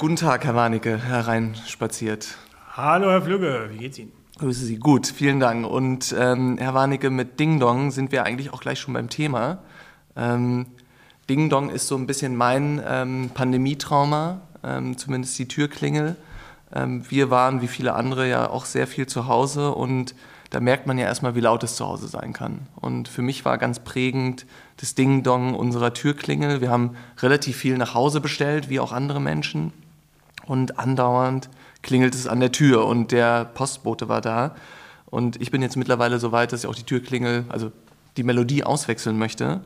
Guten Tag, Herr Warnecke, hereinspaziert. Hallo, Herr Flügge, wie geht's Ihnen? Grüße Sie. Gut, vielen Dank. Und ähm, Herr Warnecke, mit Ding Dong sind wir eigentlich auch gleich schon beim Thema. Ähm, Ding Dong ist so ein bisschen mein ähm, Pandemietrauma, ähm, zumindest die Türklingel. Ähm, wir waren, wie viele andere, ja auch sehr viel zu Hause und da merkt man ja erstmal, wie laut es zu Hause sein kann. Und für mich war ganz prägend das Ding-Dong unserer Türklingel. Wir haben relativ viel nach Hause bestellt, wie auch andere Menschen. Und andauernd klingelt es an der Tür und der Postbote war da. Und ich bin jetzt mittlerweile so weit, dass ich auch die Türklingel, also die Melodie auswechseln möchte,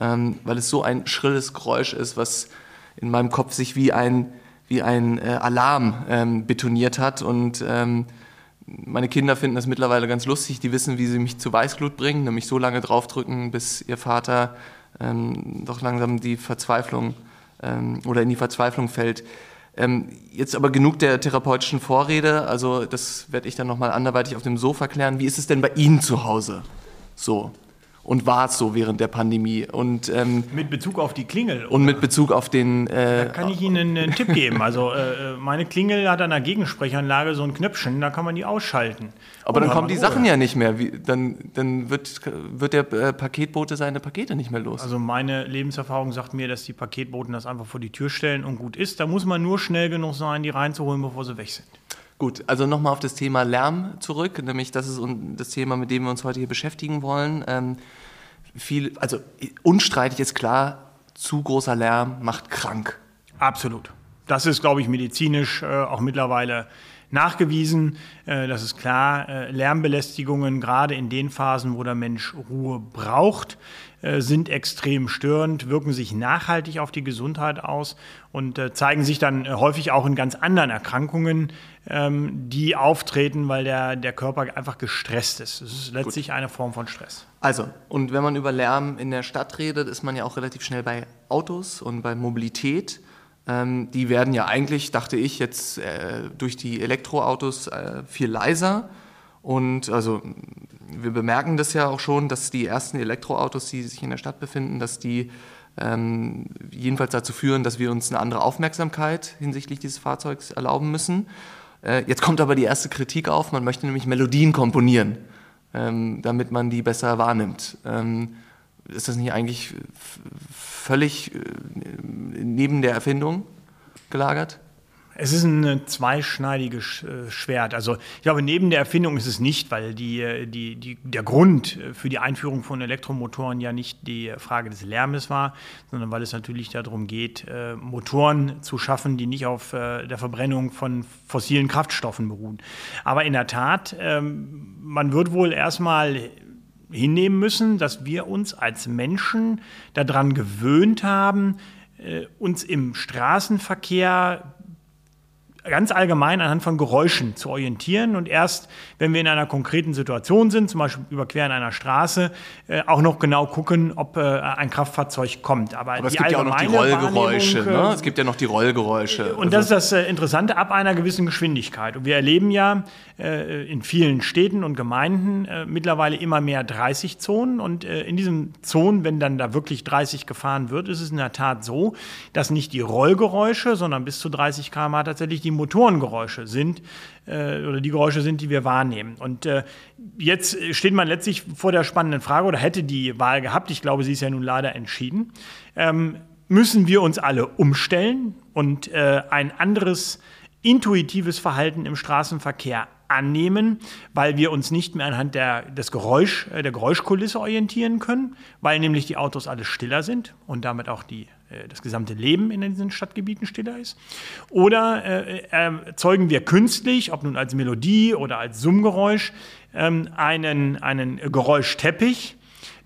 ähm, weil es so ein schrilles Geräusch ist, was in meinem Kopf sich wie ein, wie ein äh, Alarm ähm, betoniert hat. Und ähm, meine Kinder finden das mittlerweile ganz lustig. Die wissen, wie sie mich zu Weißglut bringen, nämlich so lange draufdrücken, bis ihr Vater ähm, doch langsam die Verzweiflung ähm, oder in die Verzweiflung fällt. Ähm, jetzt aber genug der therapeutischen Vorrede. Also das werde ich dann nochmal anderweitig auf dem Sofa klären. Wie ist es denn bei Ihnen zu Hause? So und war es so während der Pandemie. Und, ähm, mit Bezug auf die Klingel? Und mit Bezug auf den... Äh, da kann ich Ihnen einen Tipp geben. Also äh, meine Klingel hat an der Gegensprechanlage so ein Knöpfchen, da kann man die ausschalten. Aber dann kommen die Ruhe. Sachen ja nicht mehr. Wie, dann dann wird, wird der äh, Paketbote seine Pakete nicht mehr los. Also meine Lebenserfahrung sagt mir, dass die Paketboten das einfach vor die Tür stellen und gut ist. Da muss man nur schnell genug sein, die reinzuholen, bevor sie weg sind. Gut, also nochmal auf das Thema Lärm zurück, nämlich das ist das Thema, mit dem wir uns heute hier beschäftigen wollen. Ähm, viel, also unstreitig ist klar, zu großer Lärm macht krank. Absolut. Das ist, glaube ich, medizinisch äh, auch mittlerweile nachgewiesen. Äh, das ist klar. Äh, Lärmbelästigungen, gerade in den Phasen, wo der Mensch Ruhe braucht, äh, sind extrem störend, wirken sich nachhaltig auf die Gesundheit aus und äh, zeigen sich dann äh, häufig auch in ganz anderen Erkrankungen, ähm, die auftreten, weil der, der Körper einfach gestresst ist. Es ist letztlich Gut. eine Form von Stress. Also, und wenn man über Lärm in der Stadt redet, ist man ja auch relativ schnell bei Autos und bei Mobilität. Ähm, die werden ja eigentlich, dachte ich, jetzt äh, durch die Elektroautos äh, viel leiser. Und also wir bemerken das ja auch schon, dass die ersten Elektroautos, die sich in der Stadt befinden, dass die ähm, jedenfalls dazu führen, dass wir uns eine andere Aufmerksamkeit hinsichtlich dieses Fahrzeugs erlauben müssen. Äh, jetzt kommt aber die erste Kritik auf, man möchte nämlich Melodien komponieren, ähm, damit man die besser wahrnimmt. Ähm, ist das nicht eigentlich völlig äh, neben der Erfindung gelagert? Es ist ein zweischneidiges äh, Schwert. Also ich glaube, neben der Erfindung ist es nicht, weil die, äh, die, die, der Grund für die Einführung von Elektromotoren ja nicht die Frage des Lärmes war, sondern weil es natürlich darum geht, äh, Motoren zu schaffen, die nicht auf der Verbrennung von fossilen Kraftstoffen beruhen. Aber in der Tat, ähm, man wird wohl erstmal hinnehmen müssen, dass wir uns als Menschen daran gewöhnt haben, uns im Straßenverkehr ganz allgemein anhand von Geräuschen zu orientieren und erst, wenn wir in einer konkreten Situation sind, zum Beispiel überqueren einer Straße, äh, auch noch genau gucken, ob äh, ein Kraftfahrzeug kommt. Aber, Aber es gibt ja auch noch die Rollgeräusche. Ne? Äh, es gibt ja noch die Rollgeräusche. Und das ist das äh, Interessante ab einer gewissen Geschwindigkeit. Und wir erleben ja äh, in vielen Städten und Gemeinden äh, mittlerweile immer mehr 30-Zonen. Und in diesen Zonen, wenn dann da wirklich 30 gefahren wird, ist es in der Tat so, dass nicht die Rollgeräusche, sondern bis zu 30 km/h tatsächlich die Motorengeräusche sind äh, oder die Geräusche sind, die wir wahrnehmen. Und äh, jetzt steht man letztlich vor der spannenden Frage oder hätte die Wahl gehabt, ich glaube, sie ist ja nun leider entschieden, ähm, müssen wir uns alle umstellen und äh, ein anderes intuitives Verhalten im Straßenverkehr annehmen, weil wir uns nicht mehr anhand der, des Geräusch, äh, der Geräuschkulisse orientieren können, weil nämlich die Autos alle stiller sind und damit auch die, das gesamte Leben in diesen Stadtgebieten stiller ist. Oder äh, erzeugen wir künstlich, ob nun als Melodie oder als Summgeräusch, ähm, einen, einen Geräuschteppich,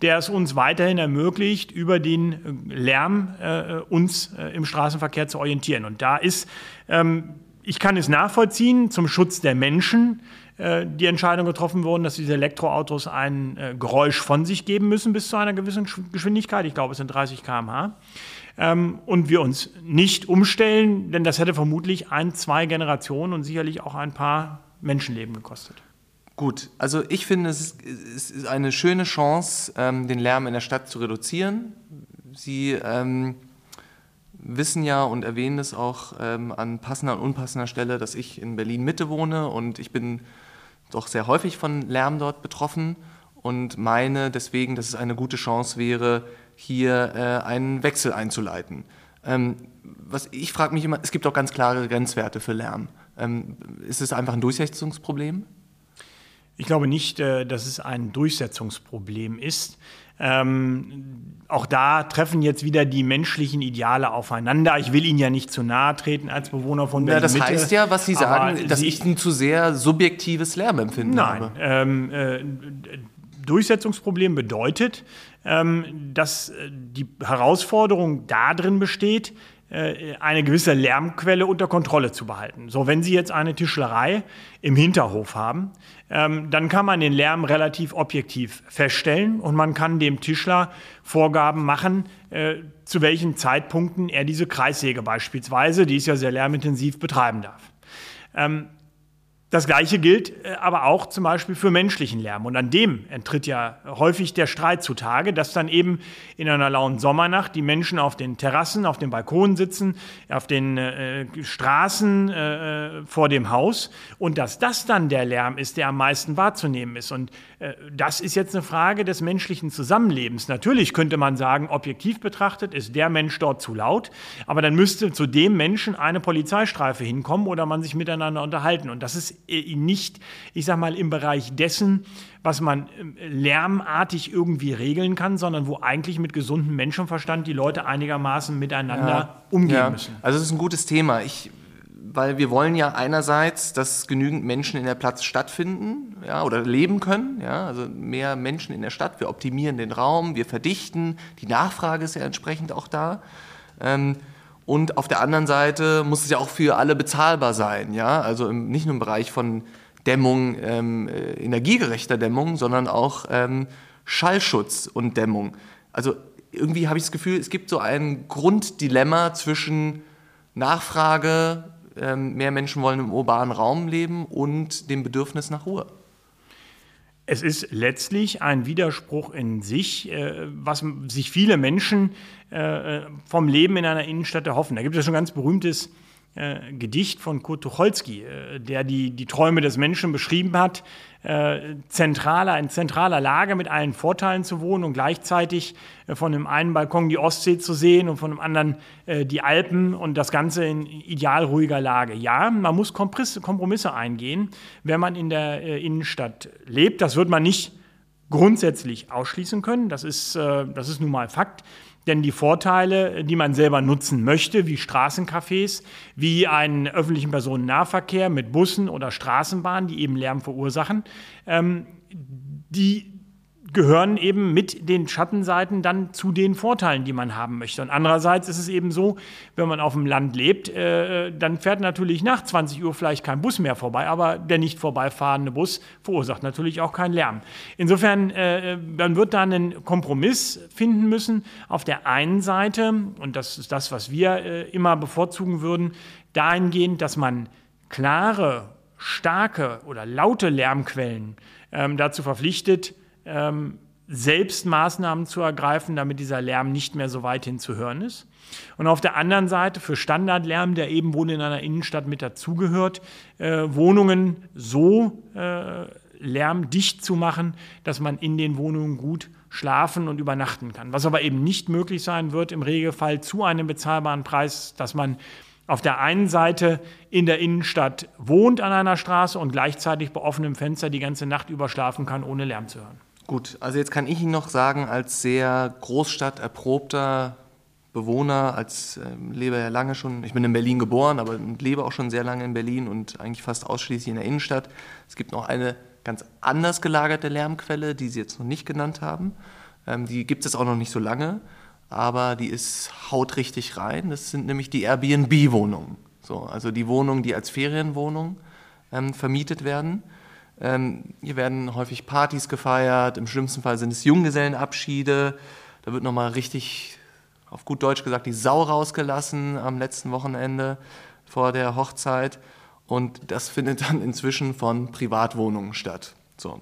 der es uns weiterhin ermöglicht, über den Lärm äh, uns äh, im Straßenverkehr zu orientieren. Und da ist ähm, ich kann es nachvollziehen, zum Schutz der Menschen äh, die Entscheidung getroffen worden, dass diese Elektroautos ein äh, Geräusch von sich geben müssen bis zu einer gewissen Geschwindigkeit. Ich glaube, es sind 30 km/h. Ähm, und wir uns nicht umstellen, denn das hätte vermutlich ein, zwei Generationen und sicherlich auch ein paar Menschenleben gekostet. Gut, also ich finde, es ist, eine schöne Chance, ähm, den Lärm in der Stadt zu reduzieren. Sie ähm, wissen ja und erwähnen es auch ähm, an passender und unpassender Stelle, dass ich in Berlin Mitte wohne und ich bin doch sehr häufig von Lärm dort betroffen und meine deswegen, dass es eine gute Chance wäre, hier äh, einen Wechsel einzuleiten. Ähm, was ich frage mich immer, es gibt auch ganz klare Grenzwerte für Lärm. Ähm, ist es einfach ein Durchsetzungsproblem? Ich glaube nicht, äh, dass es ein Durchsetzungsproblem ist. Ähm, auch da treffen jetzt wieder die menschlichen Ideale aufeinander. Ich will Ihnen ja nicht zu nahe treten als Bewohner von Berlin. Ja, das heißt ja, was Sie sagen, dass Sie, ich ein zu sehr subjektives Lärmempfinden nein, habe. Ähm, äh, Durchsetzungsproblem bedeutet, ähm, dass äh, die Herausforderung darin besteht, eine gewisse Lärmquelle unter Kontrolle zu behalten. So, wenn Sie jetzt eine Tischlerei im Hinterhof haben, ähm, dann kann man den Lärm relativ objektiv feststellen und man kann dem Tischler Vorgaben machen, äh, zu welchen Zeitpunkten er diese Kreissäge beispielsweise, die ist ja sehr lärmintensiv, betreiben darf. Ähm, das Gleiche gilt äh, aber auch zum Beispiel für menschlichen Lärm. Und an dem enttritt ja häufig der Streit zutage, dass dann eben in einer lauen Sommernacht die Menschen auf den Terrassen, auf den Balkonen sitzen, auf den äh, Straßen äh, vor dem Haus und dass das dann der Lärm ist, der am meisten wahrzunehmen ist. Und äh, das ist jetzt eine Frage des menschlichen Zusammenlebens. Natürlich könnte man sagen, objektiv betrachtet ist der Mensch dort zu laut, aber dann müsste zu dem Menschen eine Polizeistreife hinkommen oder man sich miteinander unterhalten. Und das ist äh, nicht, ich sag mal, im Bereich dessen, was man äh, lärmartig irgendwie regeln kann, sondern wo eigentlich mit gesundem Menschenverstand die Leute einigermaßen miteinander ja, umgehen ja. müssen. Also das ist ein gutes Thema. Ich, weil wir wollen ja einerseits, dass genügend Menschen in der Platz stattfinden ja, oder leben können. Ja, also mehr Menschen in der Stadt. Wir optimieren den Raum, wir verdichten. Die Nachfrage ist ja entsprechend auch da. Ähm, und auf der anderen Seite muss es ja auch für alle bezahlbar sein, ja, also im, nicht nur im Bereich von Dämmung, ähm, äh, energiegerechter Dämmung, sondern auch ähm, Schallschutz und Dämmung. Also irgendwie habe ich das Gefühl, es gibt so ein Grunddilemma zwischen Nachfrage, ähm, mehr Menschen wollen im urbanen Raum leben und dem Bedürfnis nach Ruhe. Es ist letztlich ein Widerspruch in sich, äh, was sich viele Menschen äh, vom Leben in einer Innenstadt erhoffen. Da gibt es schon ganz berühmtes äh, Gedicht von Kurt Tucholsky, äh, der die, die Träume des Menschen beschrieben hat, äh, zentraler, in zentraler Lage mit allen Vorteilen zu wohnen und gleichzeitig äh, von dem einen Balkon die Ostsee zu sehen und von dem anderen äh, die Alpen und das Ganze in ideal ruhiger Lage. Ja, man muss Kompromisse eingehen, wenn man in der äh, Innenstadt lebt. Das wird man nicht grundsätzlich ausschließen können. Das ist, das ist nun mal Fakt. Denn die Vorteile, die man selber nutzen möchte, wie Straßencafés, wie einen öffentlichen Personennahverkehr mit Bussen oder Straßenbahnen, die eben Lärm verursachen, ähm, die gehören eben mit den Schattenseiten dann zu den Vorteilen, die man haben möchte. Und andererseits ist es eben so, wenn man auf dem Land lebt, äh, dann fährt natürlich nach 20 Uhr vielleicht kein Bus mehr vorbei, aber der nicht vorbeifahrende Bus verursacht natürlich auch keinen Lärm. Insofern, äh, man wird da einen Kompromiss finden müssen. Auf der einen Seite, und das ist das, was wir äh, immer bevorzugen würden, dahingehend, dass man klare, starke oder laute Lärmquellen ähm, dazu verpflichtet, ähm, selbst Maßnahmen zu ergreifen, damit dieser Lärm nicht mehr so weit hin zu hören ist. Und auf der anderen Seite für Standardlärm, der eben wohl in einer Innenstadt mit dazugehört, äh, Wohnungen so äh, lärmdicht zu machen, dass man in den Wohnungen gut schlafen und übernachten kann. Was aber eben nicht möglich sein wird, im Regelfall zu einem bezahlbaren Preis, dass man auf der einen Seite in der Innenstadt wohnt an einer Straße und gleichzeitig bei offenem Fenster die ganze Nacht über schlafen kann, ohne Lärm zu hören. Gut, also jetzt kann ich Ihnen noch sagen, als sehr Großstadt erprobter Bewohner, als äh, lebe ja lange schon, ich bin in Berlin geboren, aber lebe auch schon sehr lange in Berlin und eigentlich fast ausschließlich in der Innenstadt. Es gibt noch eine ganz anders gelagerte Lärmquelle, die Sie jetzt noch nicht genannt haben. Ähm, die gibt es auch noch nicht so lange, aber die ist haut richtig rein. Das sind nämlich die Airbnb-Wohnungen. So, also die Wohnungen, die als Ferienwohnung ähm, vermietet werden. Ähm, hier werden häufig Partys gefeiert, im schlimmsten Fall sind es Junggesellenabschiede. Da wird nochmal richtig, auf gut Deutsch gesagt, die Sau rausgelassen am letzten Wochenende vor der Hochzeit. Und das findet dann inzwischen von Privatwohnungen statt. So.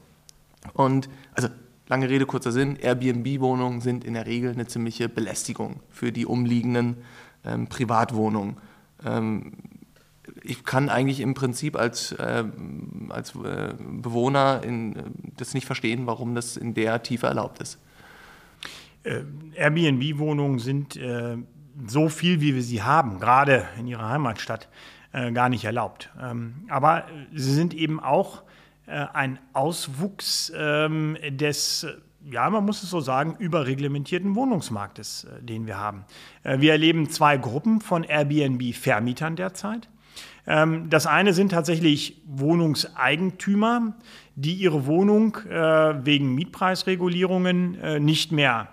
Und also lange Rede, kurzer Sinn, Airbnb-Wohnungen sind in der Regel eine ziemliche Belästigung für die umliegenden ähm, Privatwohnung. Ähm, ich kann eigentlich im Prinzip als, äh, als äh, Bewohner in, das nicht verstehen, warum das in der Tiefe erlaubt ist. Äh, Airbnb-Wohnungen sind äh, so viel, wie wir sie haben, gerade in ihrer Heimatstadt, äh, gar nicht erlaubt. Ähm, aber sie sind eben auch äh, ein Auswuchs ähm, des ja, man muss es so sagen, überreglementierten Wohnungsmarktes, äh, den wir haben. Äh, wir erleben zwei Gruppen von Airbnb-Vermietern derzeit. Ähm, das eine sind tatsächlich Wohnungseigentümer, die ihre Wohnung äh, wegen Mietpreisregulierungen nicht mehr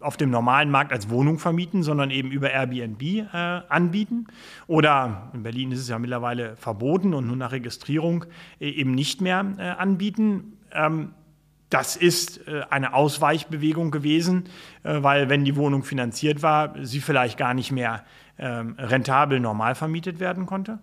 auf dem normalen Markt als Wohnung vermieten, sondern eben über Airbnb äh, anbieten. Oder in Berlin ist es ja mittlerweile verboten und nur nach Registrierung äh, eben nicht mehr äh, anbieten. Ähm, das ist äh, eine Ausweichbewegung gewesen, äh, weil wenn die Wohnung finanziert war, sie vielleicht gar nicht mehr ähm, rentabel normal vermietet werden konnte.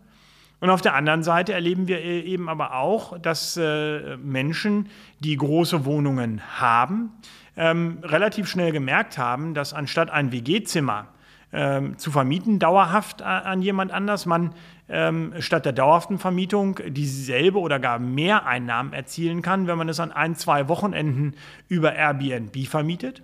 Und auf der anderen Seite erleben wir äh, eben aber auch, dass Menschen, die große Wohnungen haben, ähm, relativ schnell gemerkt haben, dass anstatt ein WG-Zimmer ähm, zu vermieten, dauerhaft an jemand anders, man statt der dauerhaften Vermietung dieselbe oder gar mehr Einnahmen erzielen kann, wenn man es an ein, zwei Wochenenden über Airbnb vermietet.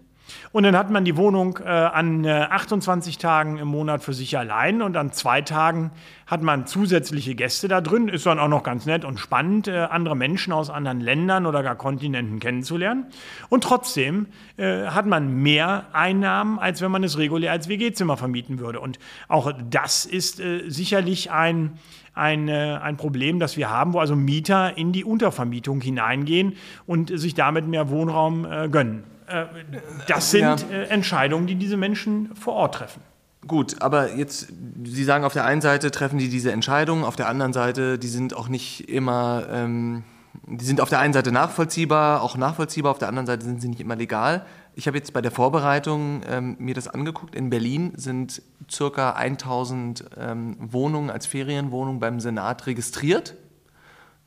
Und dann hat man die Wohnung äh, an äh, 28 Tagen im Monat für sich allein und an zwei Tagen hat man zusätzliche Gäste da drin. Ist dann auch noch ganz nett und spannend, äh, andere Menschen aus anderen Ländern oder gar Kontinenten kennenzulernen. Und trotzdem äh, hat man mehr Einnahmen, als wenn man es regulär als WG-Zimmer vermieten würde. Und auch das ist äh, sicherlich ein ein, äh, ein Problem, das wir haben, wo also Mieter in die Untervermietung hineingehen und sich damit mehr Wohnraum äh, gönnen. Äh, das sind ja. Äh, Entscheidungen, die diese Menschen vor Ort treffen. Gut, aber jetzt, Sie sagen, auf der einen Seite treffen die diese Entscheidungen, auf der anderen Seite, die sind auch nicht immer, ähm, die sind auf der einen Seite nachvollziehbar, auch nachvollziehbar, auf der anderen Seite sind sie nicht immer legal. Ich habe jetzt bei der Vorbereitung ähm, mir das angeguckt. In Berlin sind circa 1000 ähm, Wohnungen als Ferienwohnungen beim Senat registriert.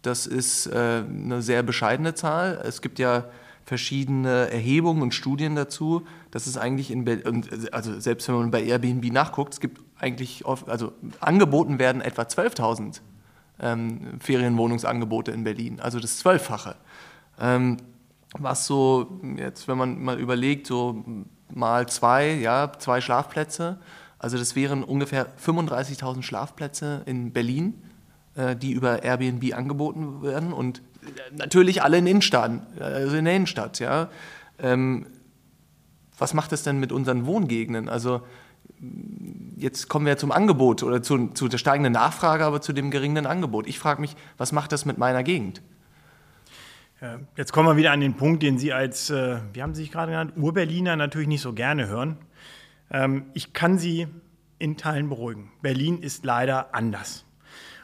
Das ist äh, eine sehr bescheidene Zahl. Es gibt ja verschiedene Erhebungen und Studien dazu, dass es eigentlich in Berlin, also selbst wenn man bei Airbnb nachguckt, es gibt eigentlich, oft, also angeboten werden etwa 12.000 ähm, Ferienwohnungsangebote in Berlin, also das Zwölffache. Ähm, was so, jetzt wenn man mal überlegt, so mal zwei, ja, zwei Schlafplätze, also das wären ungefähr 35.000 Schlafplätze in Berlin, äh, die über Airbnb angeboten werden und natürlich alle in Innenstadt, also in der Innenstadt, ja. Ähm, was macht das denn mit unseren Wohngegenden? Also jetzt kommen wir zum Angebot oder zu, zu der steigenden Nachfrage, aber zu dem geringen Angebot. Ich frage mich, was macht das mit meiner Gegend? Jetzt kommen wir wieder an den Punkt, den Sie als, äh, wie haben Sie sich gerade genannt, Urberliner natürlich nicht so gerne hören. Ähm, ich kann Sie in Teilen beruhigen. Berlin ist leider anders.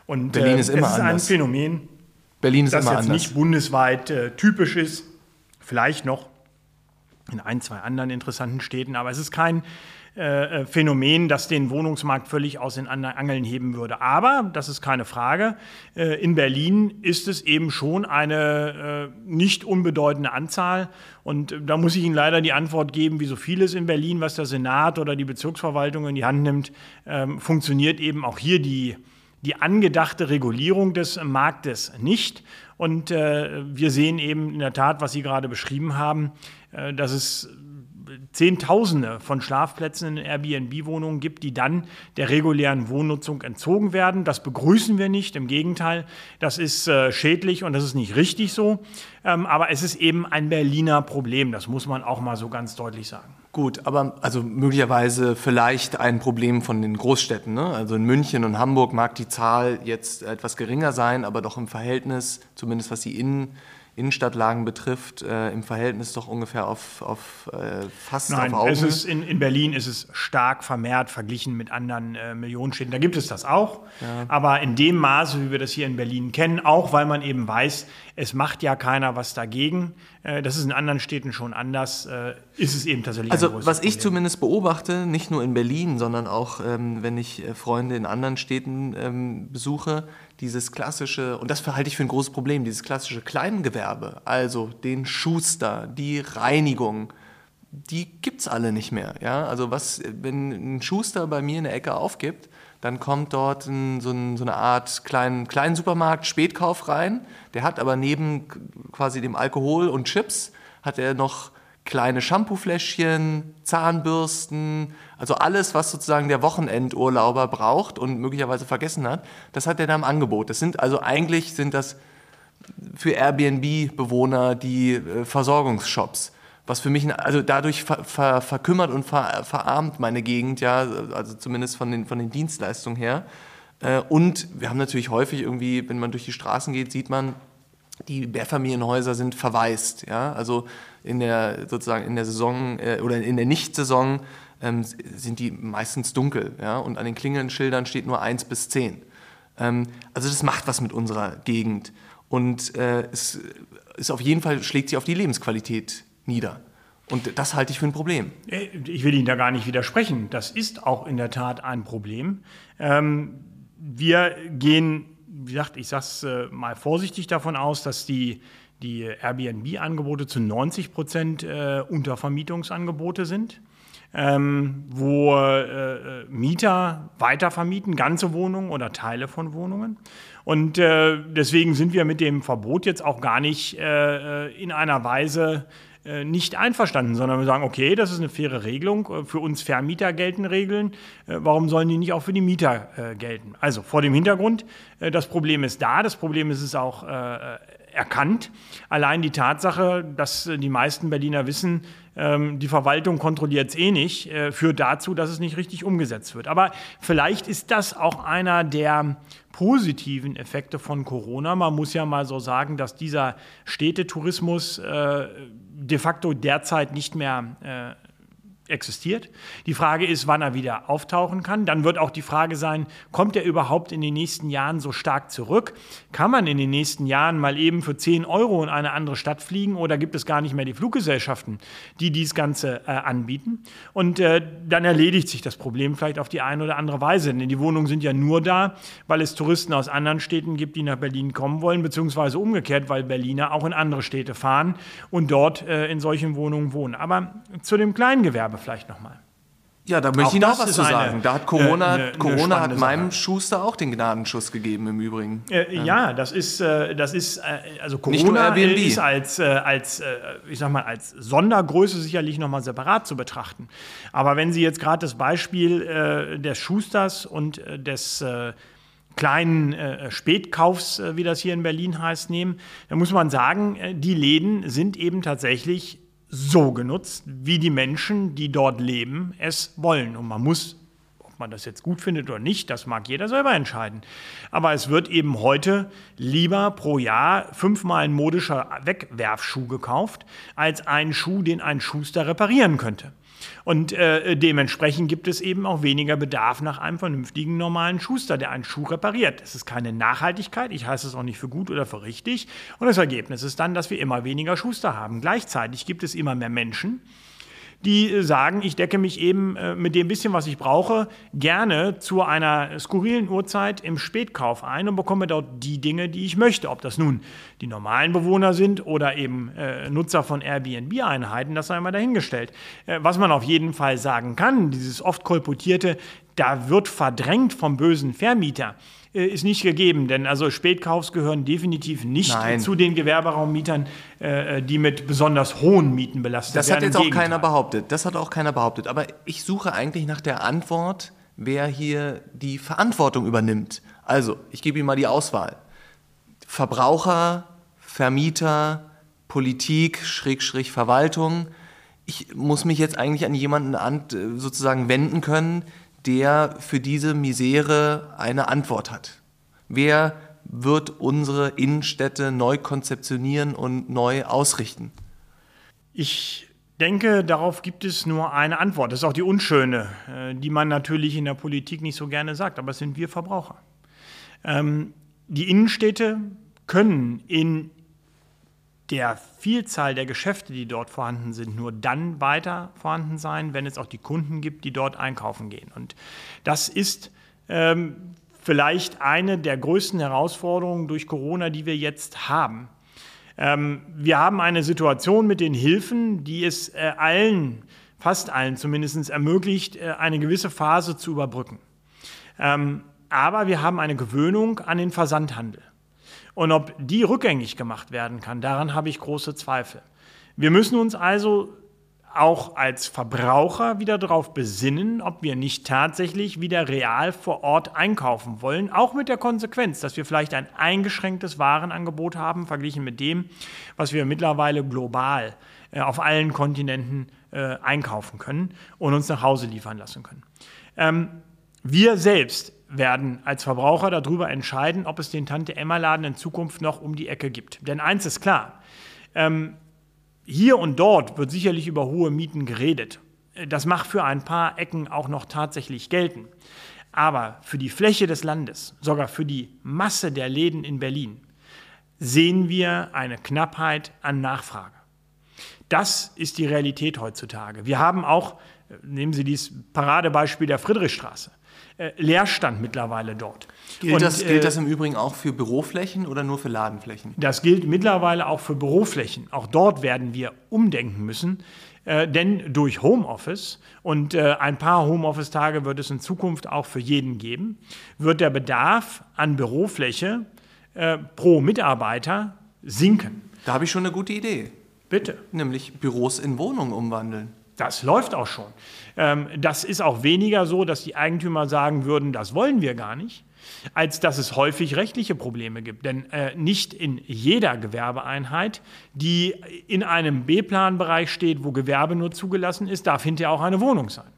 Und Berlin ist immer es ist ein anders. Phänomen, Berlin ist das immer jetzt anders. nicht bundesweit äh, typisch ist, vielleicht noch in ein, zwei anderen interessanten Städten, aber es ist kein äh, äh, Phänomen, das den Wohnungsmarkt völlig aus den Angeln heben würde. Aber, das ist keine Frage, äh, in Berlin ist es eben schon eine nicht unbedeutende Anzahl. Und da muss ich Ihnen leider die Antwort geben, wie so vieles in Berlin, was der Senat oder die Bezirksverwaltung in die Hand nimmt, ähm, funktioniert eben auch hier die die angedachte Regulierung des Marktes nicht. Und äh, wir sehen eben in der Tat, was Sie gerade beschrieben haben, äh, dass es Zehntausende von Schlafplätzen in Airbnb-Wohnungen gibt, die dann der regulären Wohnnutzung entzogen werden. Das begrüßen wir nicht, im Gegenteil, das ist äh, schädlich und das ist nicht richtig so. Ähm, aber es ist eben ein Berliner Problem, das muss man auch mal so ganz deutlich sagen. Gut, aber also möglicherweise vielleicht ein Problem von den Großstädten. Ne? Also in München und Hamburg mag die Zahl jetzt etwas geringer sein, aber doch im Verhältnis, zumindest was die Innen Innenstadtlagen betrifft, äh, im Verhältnis doch ungefähr auf, auf äh, fast Nein, auf Augen. Es ist in, in Berlin ist es stark vermehrt verglichen mit anderen äh, Millionenstädten. Da gibt es das auch, ja. aber in dem Maße, wie wir das hier in Berlin kennen, auch weil man eben weiß, es macht ja keiner was dagegen. Äh, das ist in anderen Städten schon anders. Äh, ist es eben tatsächlich Also was ich Problem. zumindest beobachte, nicht nur in Berlin, sondern auch ähm, wenn ich äh, Freunde in anderen Städten ähm, besuche, dieses klassische, und das halte ich für ein großes Problem, dieses klassische Kleingewerbe, also den Schuster, die Reinigung, die gibt es alle nicht mehr. Ja? Also was, wenn ein Schuster bei mir in der Ecke aufgibt, dann kommt dort ein, so, ein, so, eine Art kleinen, kleinen Supermarkt Spätkauf rein. Der hat aber neben quasi dem Alkohol und Chips, hat er noch kleine Shampoofläschchen, Zahnbürsten, also alles, was sozusagen der Wochenendurlauber braucht und möglicherweise vergessen hat, das hat er da im Angebot. Das sind also eigentlich sind das für Airbnb-Bewohner die äh, Versorgungsshops. Was für mich, also dadurch ver, ver, verkümmert und ver, verarmt meine Gegend, ja, also zumindest von den, von den Dienstleistungen her. Äh, und wir haben natürlich häufig irgendwie, wenn man durch die Straßen geht, sieht man, die Mehrfamilienhäuser sind verwaist. Ja? Also in der, sozusagen in der Saison äh, oder in der Nichtsaison ähm, sind die meistens dunkel. Ja? Und an den Klingelnschildern steht nur 1 bis 10. Ähm, also das macht was mit unserer Gegend. Und äh, es ist auf jeden Fall, schlägt sich auf die Lebensqualität nieder. Und das halte ich für ein Problem. Äh, ich will Ihnen da gar nicht widersprechen. Das ist auch in der Tat ein Problem. Ähm, wir gehen wie gesagt, ich sage es äh, mal vorsichtig davon aus, dass die, die Airbnb-Angebote zu 90 Prozent äh, Untervermietungsangebote sind. Ähm, wo äh, äh, Mieter weitervermieten, ganze Wohnungen oder Teile von Wohnungen. Und äh, deswegen sind wir mit dem Verbot jetzt auch gar nicht äh, in einer Weise äh, nicht einverstanden, sondern wir sagen, okay, das ist eine faire Regelung. Äh, für uns Vermieter gelten Regeln. Äh, warum sollen die nicht auch für die Mieter gelten? Also vor dem Hintergrund, das Problem ist da, das Problem ist es auch erkannt. Allein die Tatsache, dass die meisten Berliner wissen, ähm, die Verwaltung kontrolliert es eh nicht, führt dazu, dass es nicht richtig umgesetzt wird. Aber vielleicht ist das auch einer der positiven Effekte von Corona. Man muss ja mal so sagen, dass dieser Städtetourismus de facto derzeit nicht mehr äh, existiert. Die Frage ist, wann er wieder auftauchen kann. Dann wird auch die Frage sein, kommt er überhaupt in den nächsten Jahren so stark zurück? Kann man in den nächsten Jahren mal eben für 10 Euro in eine andere Stadt fliegen oder gibt es gar nicht mehr die Fluggesellschaften, die dies Ganze äh, anbieten? Und äh, dann erledigt sich das Problem vielleicht auf die eine oder andere Weise. Denn die Wohnungen sind ja nur da, weil es Touristen aus anderen Städten gibt, die nach Berlin kommen wollen, beziehungsweise umgekehrt, weil Berliner auch in andere Städte fahren und dort äh, in solchen Wohnungen wohnen. Aber zu dem Kleingewerbe vielleicht nochmal. Ja, da möchte auch ich noch was zu sagen. Da hat Corona, äh, ne, Corona hat meinem Sache. Schuster auch den Gnadenschuss gegeben im Übrigen. Äh, ja. ja, das ist, äh, das ist äh, also Corona ist als, äh, als ich sag mal, als Sondergröße sicherlich nochmal separat zu betrachten. Aber wenn Sie jetzt gerade das Beispiel des Schusters und des kleinen äh, Spätkaufs, äh, wie das hier in Berlin heißt, nehmen, dann muss man sagen, äh, die Läden sind eben tatsächlich so genutzt, wie die Menschen, die dort leben, es wollen. Und man muss, ob man das jetzt gut findet oder nicht, das mag jeder selber entscheiden. Aber es wird eben heute lieber pro Jahr fünfmal ein modischer Wegwerfschuh gekauft, als ein Schuh, den ein Schuster reparieren könnte. Und äh, dementsprechend gibt es eben auch weniger Bedarf nach einem vernünftigen normalen Schuster, der einen Schuh repariert. Das ist keine Nachhaltigkeit, ich heiße es auch nicht für gut oder für richtig. Und das Ergebnis ist dann, dass wir immer weniger Schuster haben. Gleichzeitig gibt es immer mehr Menschen, die sagen, ich decke mich eben äh, mit dem bisschen, was ich brauche, gerne zu einer skurrilen Uhrzeit im Spätkauf ein und bekomme dort die Dinge, die ich möchte. Ob das nun die normalen Bewohner sind oder eben äh, Nutzer von Airbnb-Einheiten, das sei mal dahingestellt. Äh, was man auf jeden Fall sagen kann, dieses oft kolportierte, da wird verdrängt vom bösen Vermieter äh, ist nicht gegeben, denn also Spätkaufs gehören definitiv nicht Nein. zu den Gewerberaummietern, äh, die mit besonders hohen Mieten belastet das werden. Das hat jetzt auch keiner behauptet. Das hat auch keiner behauptet. Aber ich suche eigentlich nach der Antwort, wer hier die Verantwortung übernimmt. Also, ich gebe Ihnen mal die Auswahl. Verbraucher, Vermieter, Politik, Schrägstrich Verwaltung. Ich muss mich jetzt eigentlich an jemanden äh, sozusagen wenden können, der für diese Misere eine Antwort hat. Wer wird unsere Innenstädte neu konzeptionieren und neu ausrichten? Ich denke, darauf gibt es nur eine Antwort. Das ist auch die unschöne, äh, die man natürlich in der Politik nicht so gerne sagt, aber es sind wir Verbraucher. Ähm, die Innenstädte können in der Vielzahl der Geschäfte, die dort vorhanden sind, nur dann weiter vorhanden sein, wenn es auch die Kunden gibt, die dort einkaufen gehen. Und das ist ähm, vielleicht eine der größten Herausforderungen durch Corona, die wir jetzt haben. Ähm, wir haben eine Situation mit den Hilfen, die es äh, allen, fast allen zumindest, ermöglicht, äh, eine gewisse Phase zu überbrücken. Ähm, aber wir haben eine Gewöhnung an den Versandhandel. Und ob die rückgängig gemacht werden kann, daran habe ich große Zweifel. Wir müssen uns also auch als Verbraucher wieder darauf besinnen, ob wir nicht tatsächlich wieder real vor Ort einkaufen wollen, auch mit der Konsequenz, dass wir vielleicht ein eingeschränktes Warenangebot haben, verglichen mit dem, was wir mittlerweile global äh, auf allen Kontinenten äh, einkaufen können und uns nach Hause liefern lassen können. Ähm, wir selbst werden als Verbraucher darüber entscheiden, ob es den Tante-Emma-Laden in Zukunft noch um die Ecke gibt. Denn eins ist klar, ähm, hier und dort wird sicherlich über hohe Mieten geredet. Das macht für ein paar Ecken auch noch tatsächlich gelten. Aber für die Fläche des Landes, sogar für die Masse der Läden in Berlin, sehen wir eine Knappheit an Nachfrage. Das ist die Realität heutzutage. Wir haben auch, nehmen Sie dieses Paradebeispiel der Friedrichstraße, äh, Leerstand mittlerweile dort. Gilt, Und, das, gilt das äh, im Übrigen auch für Büroflächen oder nur für Ladenflächen? Das gilt mittlerweile auch für Büroflächen. Auch dort werden wir umdenken müssen. Äh, denn durch Homeoffice und äh, ein paar Homeoffice-Tage wird es in Zukunft auch für jeden geben, wird der Bedarf an Bürofläche äh, pro Mitarbeiter sinken. Da habe ich schon eine gute Idee. Bitte. Nämlich Büros in Wohnungen umwandeln. Das läuft auch schon. Ähm, das ist auch weniger so, dass die Eigentümer sagen würden, das wollen wir gar nicht, als dass es häufig rechtliche Probleme gibt. Denn äh, nicht in jeder Gewerbeeinheit, die in einem B-Plan-Bereich steht, wo Gewerbe nur zugelassen ist, darf hinterher auch eine Wohnung sein.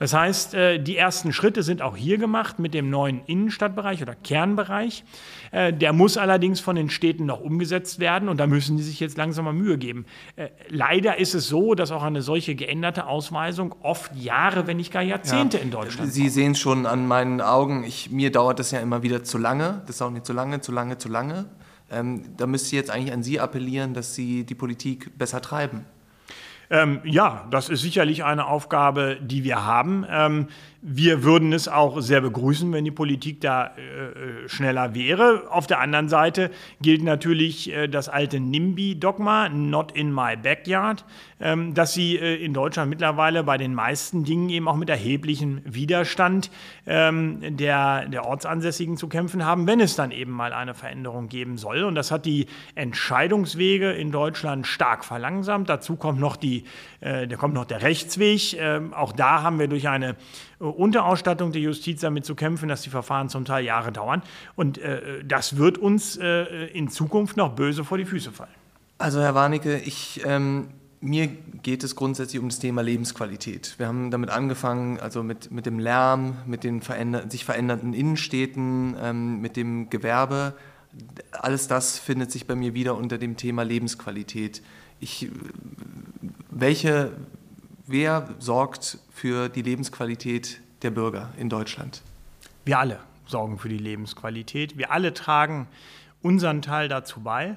Das heißt, äh, die ersten Schritte sind auch hier gemacht mit dem neuen Innenstadtbereich oder Kernbereich. Äh, der muss allerdings von den Städten noch umgesetzt werden und da müssen die sich jetzt langsam mal Mühe geben. Äh, leider ist es so, dass auch eine solche geänderte Ausweisung oft Jahre, wenn nicht gar Jahrzehnte ja, in Deutschland. Sie sehen es schon an meinen Augen. Ich, mir dauert das ja immer wieder zu lange. Das auch nicht zu lange, zu lange, zu lange. Ähm, da müsste ich jetzt eigentlich an Sie appellieren, dass Sie die Politik besser treiben. Ähm, ja, das ist sicherlich eine Aufgabe, die wir haben. Ähm, wir würden es auch sehr begrüßen, wenn die Politik da äh, äh, schneller wäre. Auf der anderen Seite gilt natürlich äh, das alte NIMBY-Dogma, not in my backyard, ähm, dass sie äh, in Deutschland mittlerweile bei den meisten Dingen eben auch mit erheblichem Widerstand ähm, der, der Ortsansässigen zu kämpfen haben, wenn es dann eben mal eine Veränderung geben soll. Und das hat die Entscheidungswege in Deutschland stark verlangsamt. Dazu kommt noch, die, äh, da kommt noch der Rechtsweg. Ähm, auch da haben wir durch eine Unterausstattung der Justiz damit zu kämpfen, dass die Verfahren zum Teil Jahre dauern. Und äh, das wird uns äh, in Zukunft noch böse vor die Füße fallen. Also Herr Warnecke, ich, ähm, mir geht es grundsätzlich um das Thema Lebensqualität. Wir haben damit angefangen, also mit, mit dem Lärm, mit den veränder sich verändernden Innenstädten, ähm, mit dem Gewerbe. Alles das findet sich bei mir wieder unter dem Thema Lebensqualität. Ich, welche, wer sorgt für die Lebensqualität der Bürger in Deutschland? Wir alle sorgen für die Lebensqualität. Wir alle tragen unseren Teil dazu bei.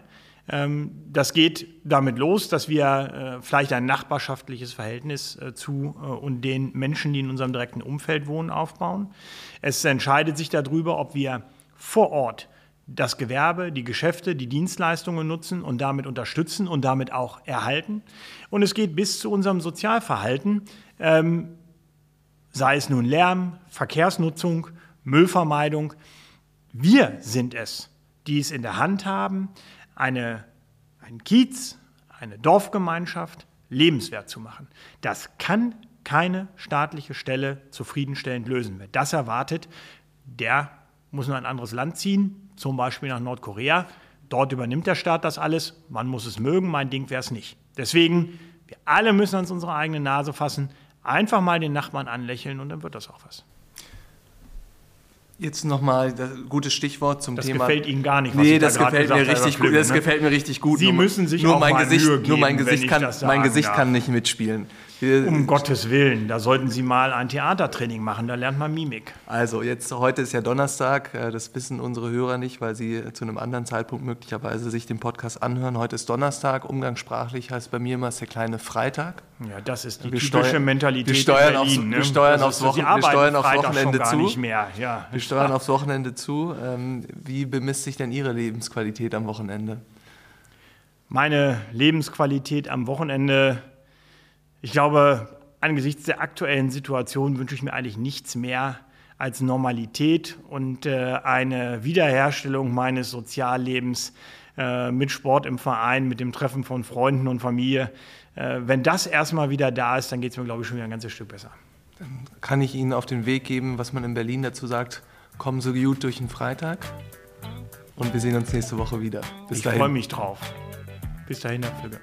Ähm, das geht damit los, dass wir äh, vielleicht ein nachbarschaftliches Verhältnis äh, zu äh, und den Menschen, die in unserem direkten Umfeld wohnen, aufbauen. Es entscheidet sich darüber, ob wir vor Ort das Gewerbe, die Geschäfte, die Dienstleistungen nutzen und damit unterstützen und damit auch erhalten. Und es geht bis zu unserem Sozialverhalten, ähm, sei es nun Lärm, Verkehrsnutzung, Müllvermeidung. Wir sind es, die es in der Hand haben, eine, ein Kiez, eine Dorfgemeinschaft lebenswert zu machen. Das kann keine staatliche Stelle zufriedenstellend lösen. Wer das erwartet, der muss nur ein anderes Land ziehen, zum Beispiel nach Nordkorea. Dort übernimmt der Staat das alles. Man muss es mögen, mein Ding wäre es nicht. Deswegen, wir alle müssen uns unsere eigene Nase fassen, einfach mal den Nachbarn anlächeln und dann wird das auch was. Jetzt nochmal ein gutes Stichwort zum das Thema. Das gefällt Ihnen gar nicht. Was nee, das, da gefällt, mir richtig gut, das ne? gefällt mir richtig gut. Sie nur, müssen sich nur auch mein Gesicht, Mühe geben, Nur mein Gesicht, kann, mein Gesicht kann nicht mitspielen. Um Gottes Willen, da sollten Sie mal ein Theatertraining machen, da lernt man Mimik. Also, jetzt heute ist ja Donnerstag, äh, das wissen unsere Hörer nicht, weil sie zu einem anderen Zeitpunkt möglicherweise sich den Podcast anhören. Heute ist Donnerstag, umgangssprachlich heißt bei mir immer es der kleine Freitag. Ja, das ist die wir typische Mentalität wir steuern Berlin. Aufs, ne? Wir steuern aufs, Wochen, wir steuern aufs Wochenende zu. Ja, wir steuern klar. aufs Wochenende zu. Ähm, wie bemisst sich denn Ihre Lebensqualität am Wochenende? meine Lebensqualität am Wochenende. Ich glaube, angesichts der aktuellen Situation wünsche ich mir eigentlich nichts mehr als Normalität und äh, eine Wiederherstellung meines Soziallebens äh, mit Sport im Verein, mit dem Treffen von Freunden und Familie. Äh, wenn das erstmal wieder da ist, dann geht es mir, glaube ich, schon wieder ein ganzes Stück besser. Dann kann ich Ihnen auf den Weg geben, was man in Berlin dazu sagt, kommen so gut durch den Freitag. Und wir sehen uns nächste Woche wieder. Bis ich freue mich drauf. Bis dahin, Herr Flügge.